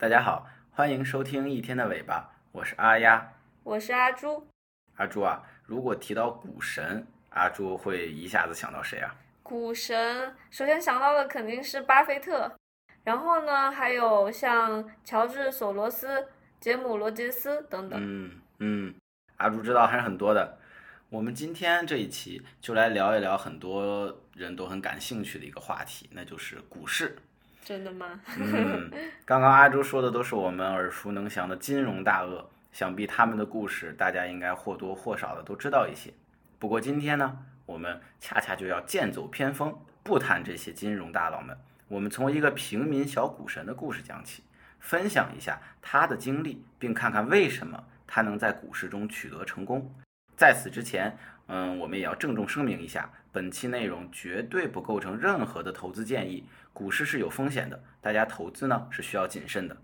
大家好，欢迎收听一天的尾巴，我是阿丫。我是阿朱。阿朱啊，如果提到股神，阿朱会一下子想到谁啊？股神，首先想到的肯定是巴菲特，然后呢，还有像乔治索罗斯、杰姆罗杰斯等等。嗯嗯，阿朱知道还是很多的。我们今天这一期就来聊一聊很多人都很感兴趣的一个话题，那就是股市。真的吗？嗯，刚刚阿朱说的都是我们耳熟能详的金融大鳄，想必他们的故事大家应该或多或少的都知道一些。不过今天呢，我们恰恰就要剑走偏锋，不谈这些金融大佬们，我们从一个平民小股神的故事讲起，分享一下他的经历，并看看为什么他能在股市中取得成功。在此之前，嗯，我们也要郑重声明一下，本期内容绝对不构成任何的投资建议。股市是有风险的，大家投资呢是需要谨慎的。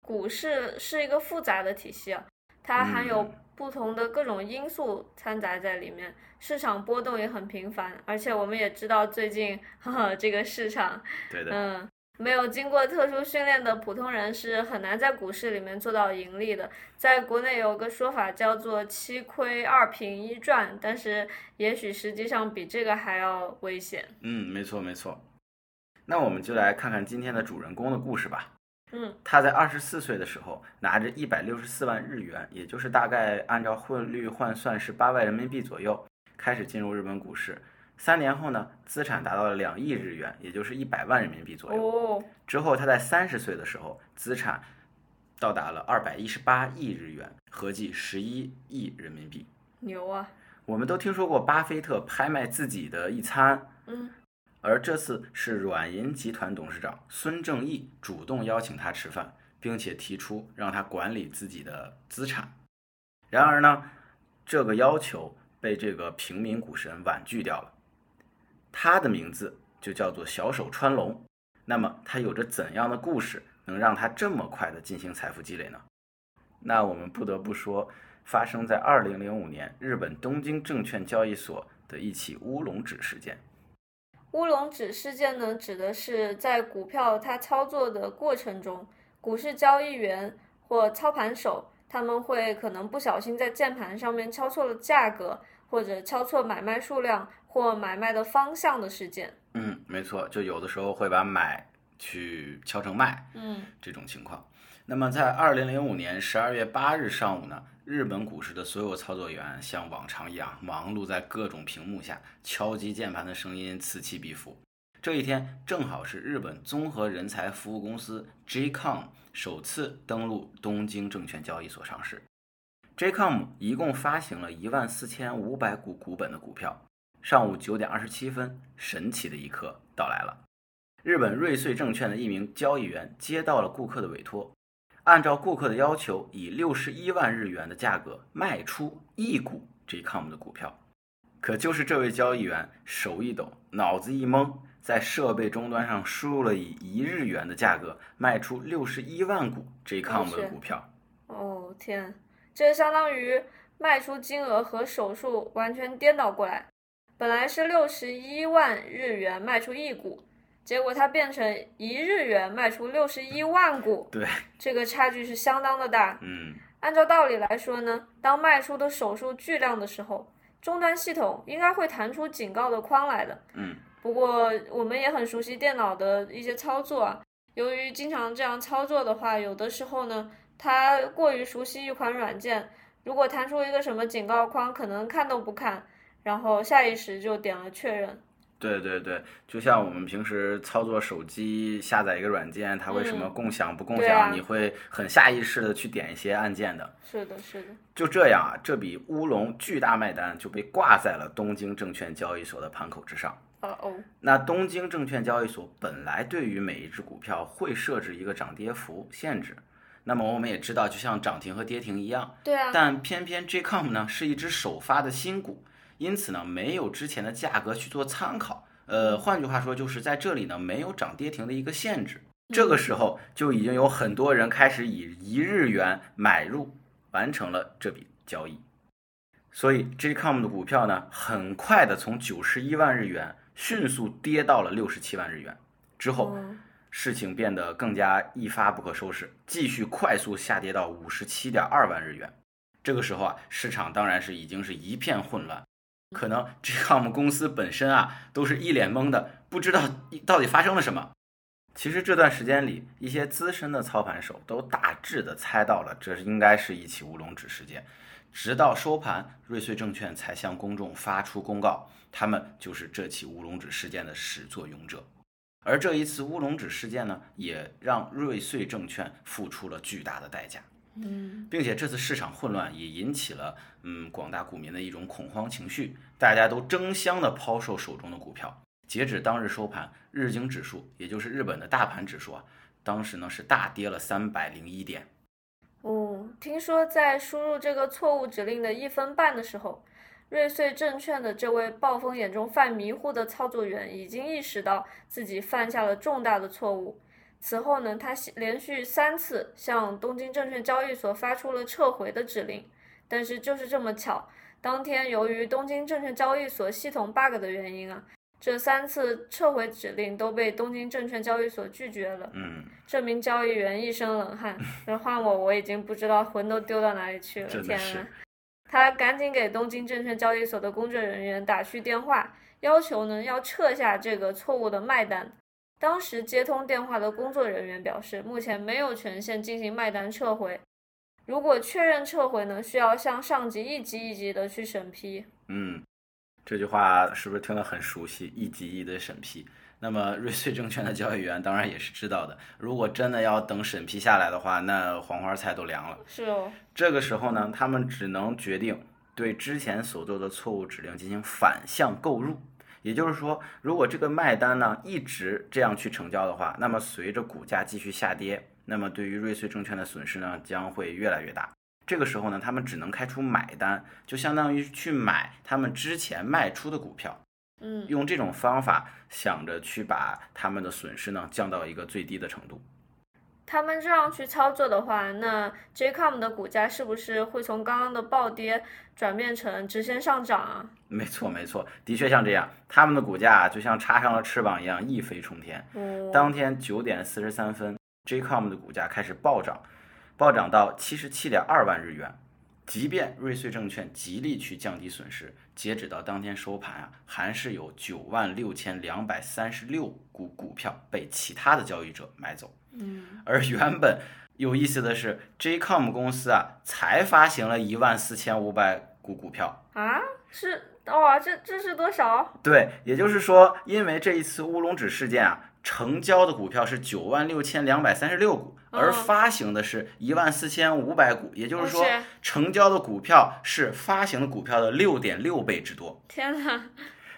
股市是一个复杂的体系啊，它含有不同的各种因素掺杂在里面，市场波动也很频繁。而且我们也知道，最近呵呵这个市场，对的，嗯，没有经过特殊训练的普通人是很难在股市里面做到盈利的。在国内有个说法叫做“七亏二平一赚”，但是也许实际上比这个还要危险。嗯，没错没错。那我们就来看看今天的主人公的故事吧。嗯，他在二十四岁的时候，拿着一百六十四万日元，也就是大概按照汇率换算是八万人民币左右，开始进入日本股市。三年后呢，资产达到了两亿日元，也就是一百万人民币左右。哦，之后他在三十岁的时候，资产到达了二百一十八亿日元，合计十一亿人民币。牛啊！我们都听说过巴菲特拍卖自己的一餐。嗯。而这次是软银集团董事长孙正义主动邀请他吃饭，并且提出让他管理自己的资产。然而呢，这个要求被这个平民股神婉拒掉了。他的名字就叫做小手川龙。那么他有着怎样的故事，能让他这么快的进行财富积累呢？那我们不得不说，发生在二零零五年日本东京证券交易所的一起乌龙指事件。乌龙指事件呢，指的是在股票它操作的过程中，股市交易员或操盘手他们会可能不小心在键盘上面敲错了价格，或者敲错买卖数量或买卖的方向的事件。嗯，没错，就有的时候会把买去敲成卖，嗯，这种情况。那么在二零零五年十二月八日上午呢？日本股市的所有操作员像往常一样忙碌在各种屏幕下，敲击键盘的声音此起彼伏。这一天正好是日本综合人才服务公司 JCOM 首次登陆东京证券交易所上市。JCOM 一共发行了一万四千五百股股本的股票。上午九点二十七分，神奇的一刻到来了。日本瑞穗证券的一名交易员接到了顾客的委托。按照顾客的要求，以六十一万日元的价格卖出一股 JCOM 的股票。可就是这位交易员手一抖，脑子一懵，在设备终端上输入了以一日元的价格卖出六十一万股 JCOM 的股票。哦天，这相当于卖出金额和手术完全颠倒过来。本来是六十一万日元卖出一股。结果它变成一日元卖出六十一万股，对，这个差距是相当的大。嗯，按照道理来说呢，当卖出的手数巨量的时候，终端系统应该会弹出警告的框来的。嗯，不过我们也很熟悉电脑的一些操作啊，由于经常这样操作的话，有的时候呢，它过于熟悉一款软件，如果弹出一个什么警告框，可能看都不看，然后下意识就点了确认。对对对，就像我们平时操作手机下载一个软件，它为什么共享不共享，你会很下意识的去点一些按键的。是的，是的。就这样啊，这笔乌龙巨大卖单就被挂在了东京证券交易所的盘口之上。哦哦。那东京证券交易所本来对于每一只股票会设置一个涨跌幅限制，那么我们也知道，就像涨停和跌停一样。对啊。但偏偏 JCOM 呢是一只首发的新股。因此呢，没有之前的价格去做参考，呃，换句话说，就是在这里呢，没有涨跌停的一个限制。这个时候就已经有很多人开始以一日元买入，完成了这笔交易。所以 JCOM 的股票呢，很快的从九十一万日元迅速跌到了六十七万日元。之后，事情变得更加一发不可收拾，继续快速下跌到五十七点二万日元。这个时候啊，市场当然是已经是一片混乱，可能 Gcom 公司本身啊都是一脸懵的，不知道到底发生了什么。其实这段时间里，一些资深的操盘手都大致的猜到了，这应该是一起乌龙指事件。直到收盘，瑞穗证券才向公众发出公告，他们就是这起乌龙指事件的始作俑者。而这一次乌龙指事件呢，也让瑞穗证券付出了巨大的代价。嗯，并且这次市场混乱也引起了嗯广大股民的一种恐慌情绪，大家都争相的抛售手中的股票。截止当日收盘，日经指数也就是日本的大盘指数啊，当时呢是大跌了三百零一点。哦，听说在输入这个错误指令的一分半的时候，瑞穗证券的这位暴风眼中犯迷糊的操作员已经意识到自己犯下了重大的错误。此后呢，他连续三次向东京证券交易所发出了撤回的指令，但是就是这么巧，当天由于东京证券交易所系统 bug 的原因啊，这三次撤回指令都被东京证券交易所拒绝了。嗯，这名交易员一身冷汗，要换我，我已经不知道魂都丢到哪里去了。天是呐，他赶紧给东京证券交易所的工作人员打去电话，要求呢要撤下这个错误的卖单。当时接通电话的工作人员表示，目前没有权限进行卖单撤回。如果确认撤回呢，需要向上级一级一级的去审批。嗯，这句话是不是听得很熟悉？一级一级的审批。那么瑞穗证券的交易员当然也是知道的，如果真的要等审批下来的话，那黄花菜都凉了。是哦，这个时候呢，他们只能决定对之前所做的错误指令进行反向购入。也就是说，如果这个卖单呢一直这样去成交的话，那么随着股价继续下跌，那么对于瑞穗证券的损失呢将会越来越大。这个时候呢，他们只能开出买单，就相当于去买他们之前卖出的股票，嗯，用这种方法想着去把他们的损失呢降到一个最低的程度。他们这样去操作的话，那 Jcom 的股价是不是会从刚刚的暴跌转变成直线上涨啊？没错，没错，的确像这样，他们的股价就像插上了翅膀一样一飞冲天。嗯，当天九点四十三分，Jcom 的股价开始暴涨，暴涨到七十七点二万日元。即便瑞穗证券极力去降低损失，截止到当天收盘啊，还是有九万六千两百三十六股股票被其他的交易者买走。嗯，而原本有意思的是，Jcom 公司啊，才发行了一万四千五百股股票。啊，是哇，这这是多少？对，也就是说，因为这一次乌龙指事件啊，成交的股票是九万六千两百三十六股，而嗯发行的是一万四千五百股，也就是说，成交的股票是发行的股票的六点六倍之多。天呐，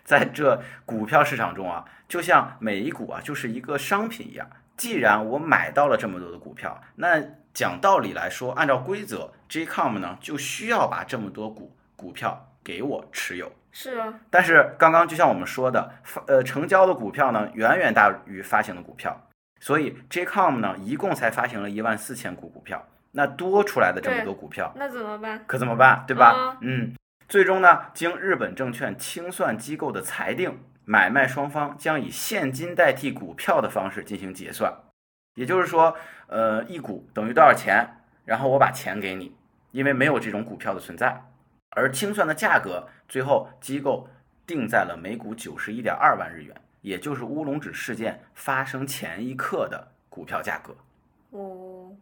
在这股票市场中啊，就像每一股啊就是一个商品一样。既然我买到了这么多的股票，那讲道理来说，按照规则，Jcom 呢就需要把这么多股股票给我持有。是啊，但是刚刚就像我们说的，发呃成交的股票呢远远大于发行的股票，所以 Jcom 呢一共才发行了一万四千股股票，那多出来的这么多股票那怎么办？可怎么办？对吧？嗯，最终呢，经日本证券清算机构的裁定，买卖双方将以现金代替股票的方式进行结算，也就是说，呃，一股等于多少钱，然后我把钱给你，因为没有这种股票的存在。而清算的价格，最后机构定在了每股九十一点二万日元，也就是乌龙指事件发生前一刻的股票价格。哦，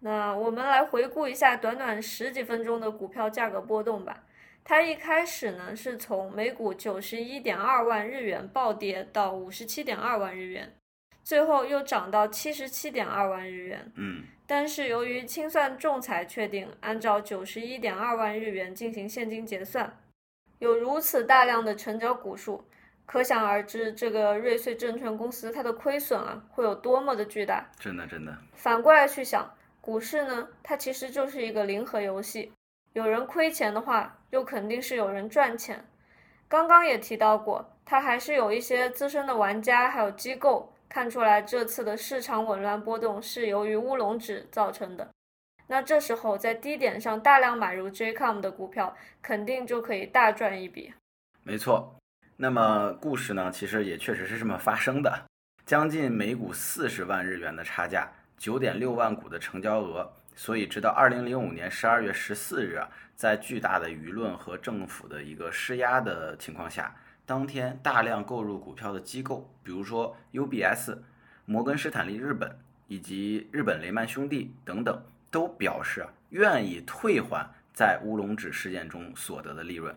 那我们来回顾一下短短十几分钟的股票价格波动吧。它一开始呢是从每股九十一点二万日元暴跌到五十七点二万日元，最后又涨到七十七点二万日元。嗯，但是由于清算仲裁确定按照九十一点二万日元进行现金结算，有如此大量的成交股数，可想而知，这个瑞穗证券公司它的亏损啊会有多么的巨大。真的真的，反过来去想，股市呢，它其实就是一个零和游戏，有人亏钱的话，又肯定是有人赚钱。刚刚也提到过，它还是有一些资深的玩家还有机构看出来这次的市场紊乱波动是由于乌龙指造成的。那这时候在低点上大量买入 Jcom 的股票，肯定就可以大赚一笔。没错。那么故事呢，其实也确实是这么发生的。将近每股四十万日元的差价，九点六万股的成交额。所以，直到二零零五年十二月十四日啊，在巨大的舆论和政府的一个施压的情况下，当天大量购入股票的机构，比如说 UBS、摩根士坦利日本以及日本雷曼兄弟等等，都表示啊愿意退还在乌龙指事件中所得的利润。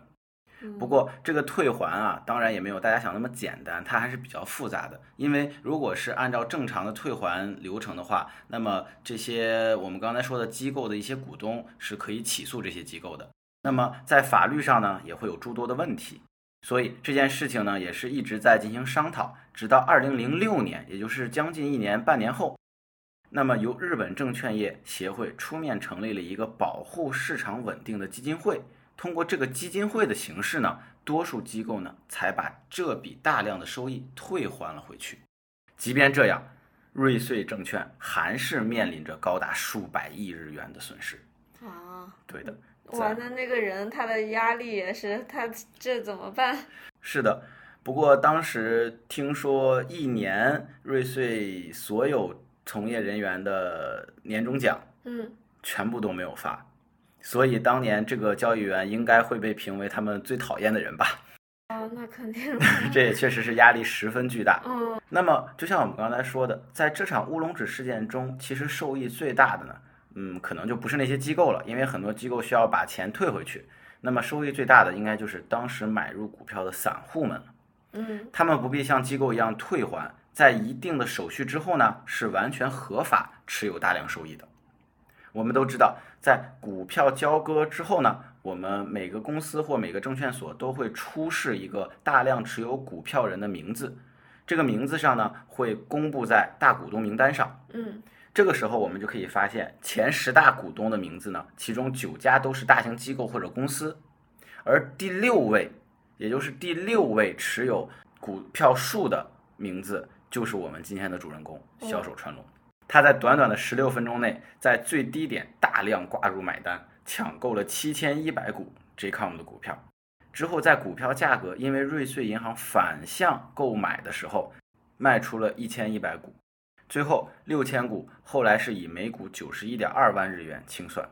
不过，这个退还啊，当然也没有大家想那么简单，它还是比较复杂的。因为如果是按照正常的退还流程的话，那么这些我们刚才说的机构的一些股东是可以起诉这些机构的。那么在法律上呢，也会有诸多的问题。所以这件事情呢，也是一直在进行商讨，直到二零零六年，也就是将近一年半年后，那么由日本证券业协会出面成立了一个保护市场稳定的基金会。通过这个基金会的形式呢，多数机构呢才把这笔大量的收益退还了回去。即便这样，瑞穗证券还是面临着高达数百亿日元的损失。啊，对的。哇，那那个人他的压力也是，他这怎么办？是的，不过当时听说一年瑞穗所有从业人员的年终奖，嗯，全部都没有发。所以当年这个交易员应该会被评为他们最讨厌的人吧？哦，那肯定。这也确实是压力十分巨大。嗯。那么，就像我们刚才说的，在这场乌龙指事件中，其实受益最大的呢，嗯，可能就不是那些机构了，因为很多机构需要把钱退回去。那么，收益最大的应该就是当时买入股票的散户们了。嗯。他们不必像机构一样退还，在一定的手续之后呢，是完全合法持有大量收益的。我们都知道，在股票交割之后呢，我们每个公司或每个证券所都会出示一个大量持有股票人的名字，这个名字上呢会公布在大股东名单上。嗯，这个时候我们就可以发现，前十大股东的名字呢，其中九家都是大型机构或者公司，而第六位，也就是第六位持有股票数的名字，就是我们今天的主人公小手川龙。他在短短的十六分钟内，在最低点大量挂入买单，抢购了七千一百股 JCOM 的股票。之后，在股票价格因为瑞穗银行反向购买的时候，卖出了一千一百股。最后六千股，后来是以每股九十一点二万日元清算。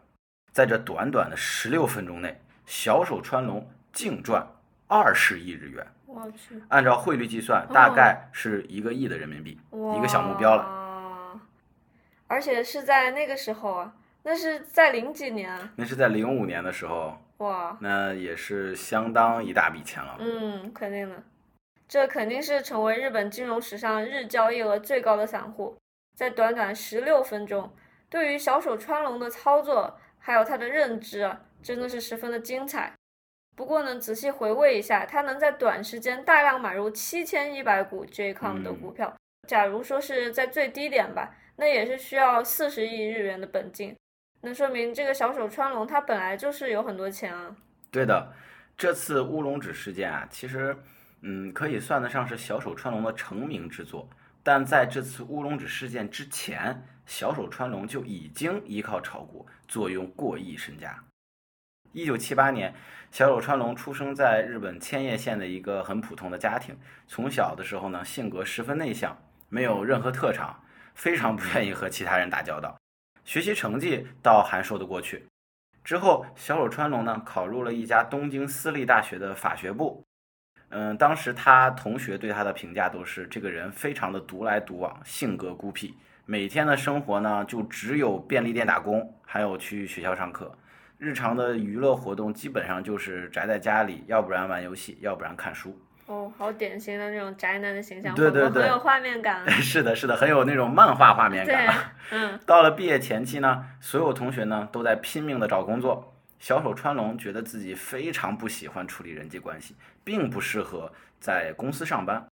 在这短短的十六分钟内，小手川龙净赚二十亿日元。我去，按照汇率计算，大概是一个亿的人民币，一个小目标了。而且是在那个时候啊，那是在零几年？那是在零五年的时候。哇，那也是相当一大笔钱了。嗯，肯定的，这肯定是成为日本金融史上日交易额最高的散户。在短短十六分钟，对于小手川龙的操作还有他的认知，真的是十分的精彩。不过呢，仔细回味一下，他能在短时间大量买入七千一百股 JCOM 的股票，假如说是在最低点吧。那也是需要四十亿日元的本金，那说明这个小手川龙他本来就是有很多钱啊。对的，这次乌龙指事件啊，其实，嗯，可以算得上是小手川龙的成名之作。但在这次乌龙指事件之前，小手川龙就已经依靠炒股坐拥过亿身家。一九七八年，小手川龙出生在日本千叶县的一个很普通的家庭。从小的时候呢，性格十分内向，没有任何特长。非常不愿意和其他人打交道，学习成绩倒还说得过去。之后，小手川龙呢考入了一家东京私立大学的法学部。嗯，当时他同学对他的评价都是这个人非常的独来独往，性格孤僻，每天的生活呢就只有便利店打工，还有去学校上课。日常的娱乐活动基本上就是宅在家里，要不然玩游戏，要不然看书。哦，好典型的那种宅男的形象，对对对，很有画面感。是的，是的，很有那种漫画画面感。嗯。到了毕业前期呢，所有同学呢都在拼命的找工作。小手川龙觉得自己非常不喜欢处理人际关系，并不适合在公司上班。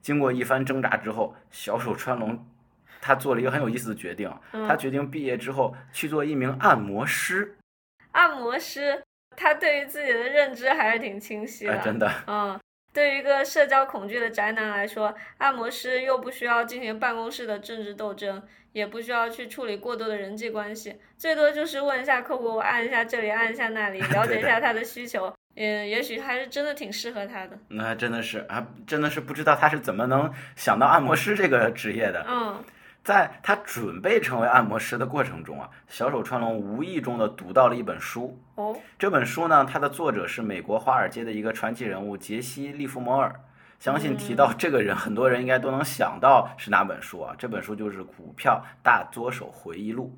经过一番挣扎之后，小手川龙他做了一个很有意思的决定，他决定毕业之后去做一名按摩师。按摩师，他对于自己的认知还是挺清晰的。真的。嗯。对于一个社交恐惧的宅男来说，按摩师又不需要进行办公室的政治斗争，也不需要去处理过多的人际关系，最多就是问一下客户，按一下这里，按一下那里，了解一下他的需求，嗯也许还是真的挺适合他的。那真的是啊，真的是不知道他是怎么能想到按摩师这个职业的。嗯，在他准备成为按摩师的过程中啊，小手川龙无意中的读到了一本书。哦，这本书呢，它的作者是美国华尔街的一个传奇人物杰西·利弗摩尔。相信提到这个人，很多人应该都能想到是哪本书啊？这本书就是《股票大作手回忆录》。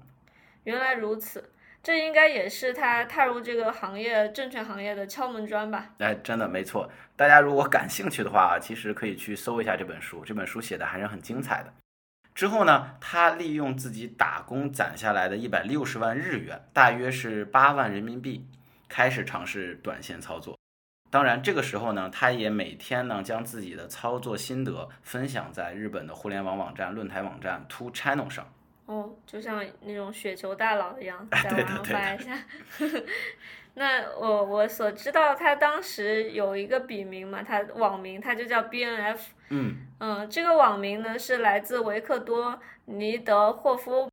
原来如此，这应该也是他踏入这个行业证券行业的敲门砖吧？哎，真的没错。大家如果感兴趣的话，其实可以去搜一下这本书，这本书写的还是很精彩的。之后呢，他利用自己打工攒下来的一百六十万日元，大约是八万人民币，开始尝试短线操作。当然，这个时候呢，他也每天呢将自己的操作心得分享在日本的互联网网站、论坛网站 Two Channel 上。哦，就像那种雪球大佬一样，在对对的发一下。那我我所知道，他当时有一个笔名嘛，他网名他就叫 BNF。嗯，嗯，这个网名呢是来自维克多尼德霍夫，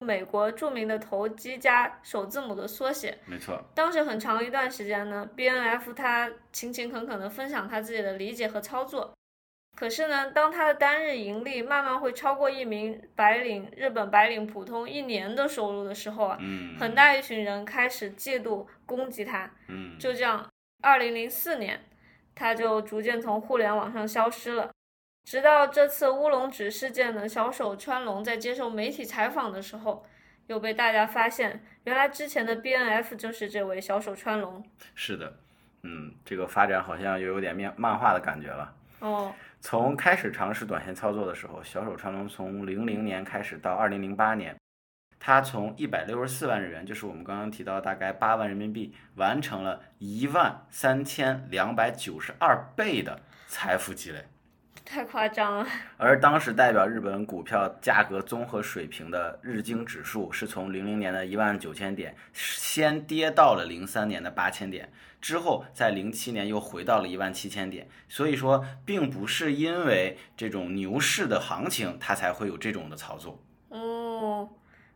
美国著名的投机家首字母的缩写。没错。当时很长一段时间呢，BNF 他勤勤恳恳地分享他自己的理解和操作。可是呢，当他的单日盈利慢慢会超过一名白领日本白领普通一年的收入的时候啊，嗯，很大一群人开始嫉妒攻击他。嗯，就这样，二零零四年，他就逐渐从互联网上消失了。直到这次乌龙指事件呢，小手川龙在接受媒体采访的时候，又被大家发现，原来之前的 BNF 就是这位小手川龙。是的。嗯，这个发展好像又有点面漫画的感觉了。哦，从开始尝试短线操作的时候，小手川龙从零零年开始到二零零八年，他从一百六十四万日元，就是我们刚刚提到大概八万人民币，完成了一万三千两百九十二倍的财富积累。太夸张了。而当时代表日本股票价格综合水平的日经指数是从零零年的一万九千点，先跌到了零三年的八千点，之后在零七年又回到了一万七千点。所以说，并不是因为这种牛市的行情，它才会有这种的操作。哦，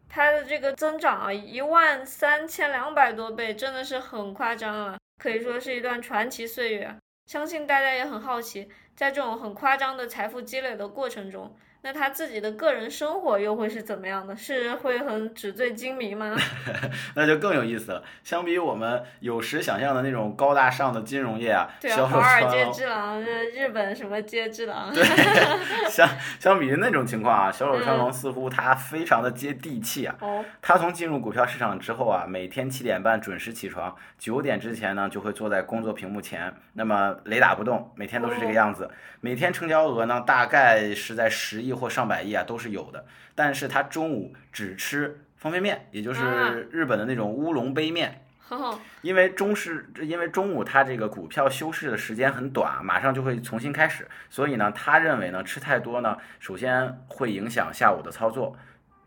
它的这个增长啊，一万三千两百多倍，真的是很夸张了，可以说是一段传奇岁月。相信大家也很好奇，在这种很夸张的财富积累的过程中，那他自己的个人生活又会是怎么样的？是会很纸醉金迷吗？那就更有意思了。相比我们有时想象的那种高大上的金融业啊，对华尔街之狼，这日本什么街之狼？对，相相比于那种情况啊，小手川嗯龙似乎他非常的接地气啊。哦，他从进入股票市场之后啊，每天七点半准时起床，九点之前呢就会坐在工作屏幕前，那么雷打不动，每天都是这个样子。每天成交额呢大概是在十亿或上百亿啊都是有的，但是他中午只吃方便面，也就啊是日本的那种乌龙杯面。因为中市，因为中午它这个股票休市的时间很短，马上就会重新开始，所以呢，他认为呢，吃太多呢，首先会影响下午的操作，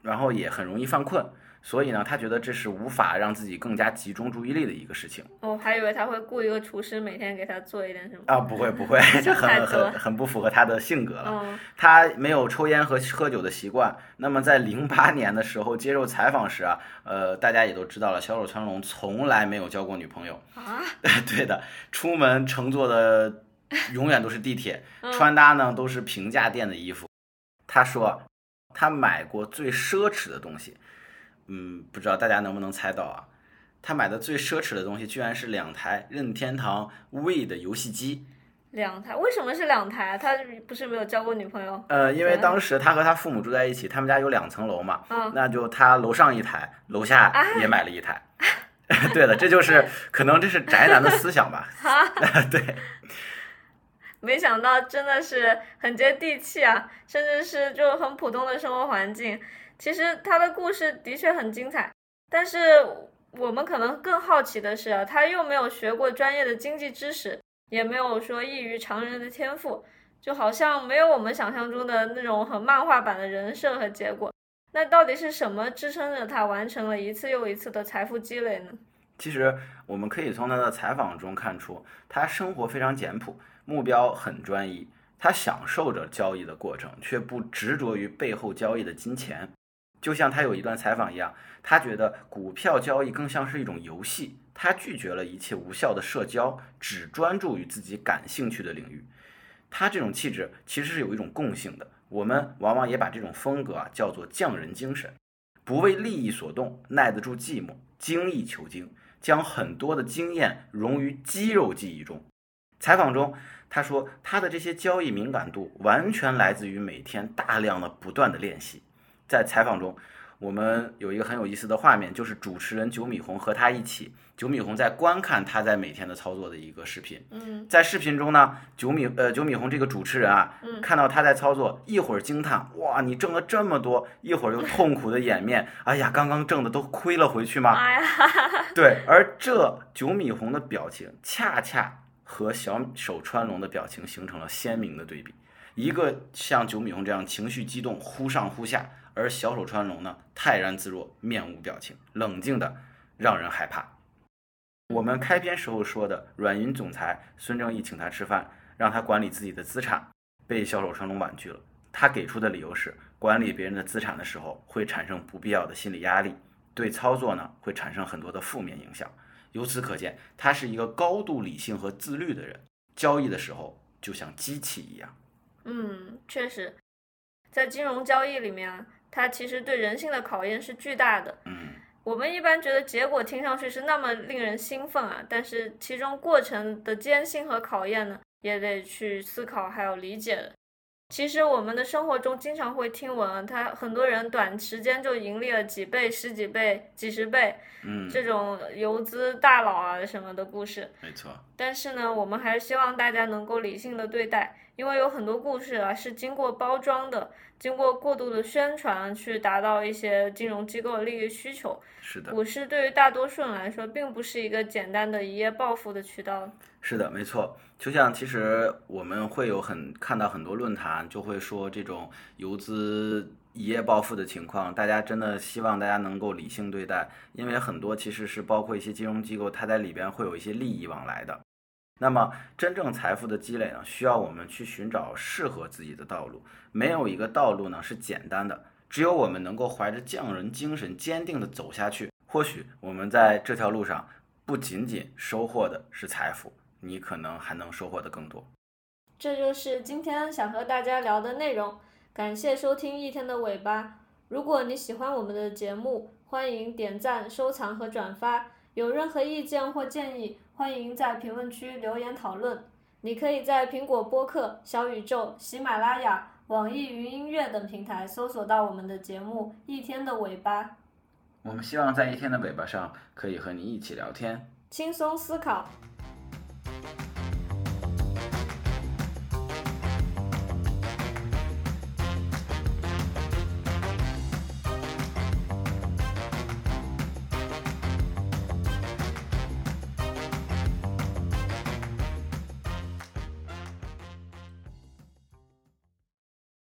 然后也很容易犯困，所以呢，他觉得这是无法让自己更加集中注意力的一个事情我还以为他会雇一个厨师每天给他做一点什么。啊，不会不会，这很很很不符合他的性格了。嗯，他没有抽烟和喝酒的习惯。那么在零八年的时候接受采访时啊，呃，大家也都知道了，小手川龙从来没有交过女朋友。啊，对的，出门乘坐的 永远都是地铁，嗯穿搭呢都是平价店的衣服。他说，他买过最奢侈的东西，嗯，不知道大家能不能猜到啊？他买的最奢侈的东西居然是两台任天堂 We 的游戏机。两台，为什么是两台啊？他不是没有交过女朋友？呃，因为当时他和他父母住在一起，他们家有两层楼嘛，嗯，那就他楼上一台，楼下啊也买了一台。对的，这就是可能这是宅男的思想吧。哈，对，没想到真的是很接地气啊，甚至是就很普通的生活环境。其实他的故事的确很精彩，但是我们可能更好奇的是啊，他又没有学过专业的经济知识，也没有说异于常人的天赋，就好像没有我们想象中的那种很漫画版的人设和结果。那到底是什么支撑着他完成了一次又一次的财富积累呢？其实我们可以从他的采访中看出，他生活非常简朴，目标很专一，他享受着交易的过程，却不执着于背后交易的金钱。就像他有一段采访一样，他觉得股票交易更像是一种游戏，他拒绝了一切无效的社交，只专注于自己感兴趣的领域。他这种气质其实是有一种共性的，我们往往也把这种风格啊叫做匠人精神，不为利益所动，耐得住寂寞，精益求精，将很多的经验融于肌肉记忆中。采访中，他说他的这些交易敏感度完全来自于每天大量的不断的练习。在采访中，我们有一个很有意思的画面，就是主持人九米红和他一起，九米红在观看他在每天的操作的一个视频。嗯在视频中呢，九米呃九米红这个主持人啊，嗯看到他在操作，一会儿惊叹哇你挣了这么多，一会儿又痛苦的掩面，哎呀刚刚挣的都亏了回去吗？对，而这九米红的表情恰恰和小手川龙的表情形成了鲜明的对比，一个像九米红这样情绪激动，忽上忽下，而小手川龙呢泰然自若，面无表情，冷静的让人害怕。我们开篇时候说的软银总裁孙正义请他吃饭，让他管理自己的资产，被小手川龙婉拒了。他给出的理由是，管理别人的资产的时候会产生不必要的心理压力，对操作呢会产生很多的负面影响。由此可见，他是一个高度理性和自律的人，交易的时候就像机器一样。嗯，确实，在金融交易里面，它其实对人性的考验是巨大的。嗯，我们一般觉得结果听上去是那么令人兴奋啊，但是其中过程的艰辛和考验呢，也得去思考还有理解的。其实我们的生活中经常会听闻啊，他很多人短时间就盈利了几倍、十几倍、几十倍，嗯，这种游资大佬啊什么的故事。没错，但是呢，我们还是希望大家能够理性的对待，因为有很多故事啊是经过包装的，经过过度的宣传去达到一些金融机构的利益需求。是的，股市对于大多数人来说，并不是一个简单的一夜暴富的渠道。是的，没错。就像其实我们会有很看到很多论坛就会说这种游资一夜暴富的情况，大家真的希望大家能够理性对待，因为很多其实是包括一些金融机构，它在里边会有一些利益往来的。那么，真正财富的积累呢，需要我们去寻找适合自己的道路。没有一个道路呢是简单的，只有我们能够怀着匠人精神，坚定的走下去，或许我们在这条路上不仅仅收获的是财富，你可能还能收获的更多。这就是今天想和大家聊的内容。感谢收听一天的尾巴。如果你喜欢我们的节目，欢迎点赞、收藏和转发。有任何意见或建议，欢迎在评论区留言讨论。你可以在苹果播客、小宇宙、喜马拉雅、网易云音乐等平台搜索到我们的节目《一天的尾巴》，我们希望在一天的尾巴上可以和你一起聊天。轻松思考。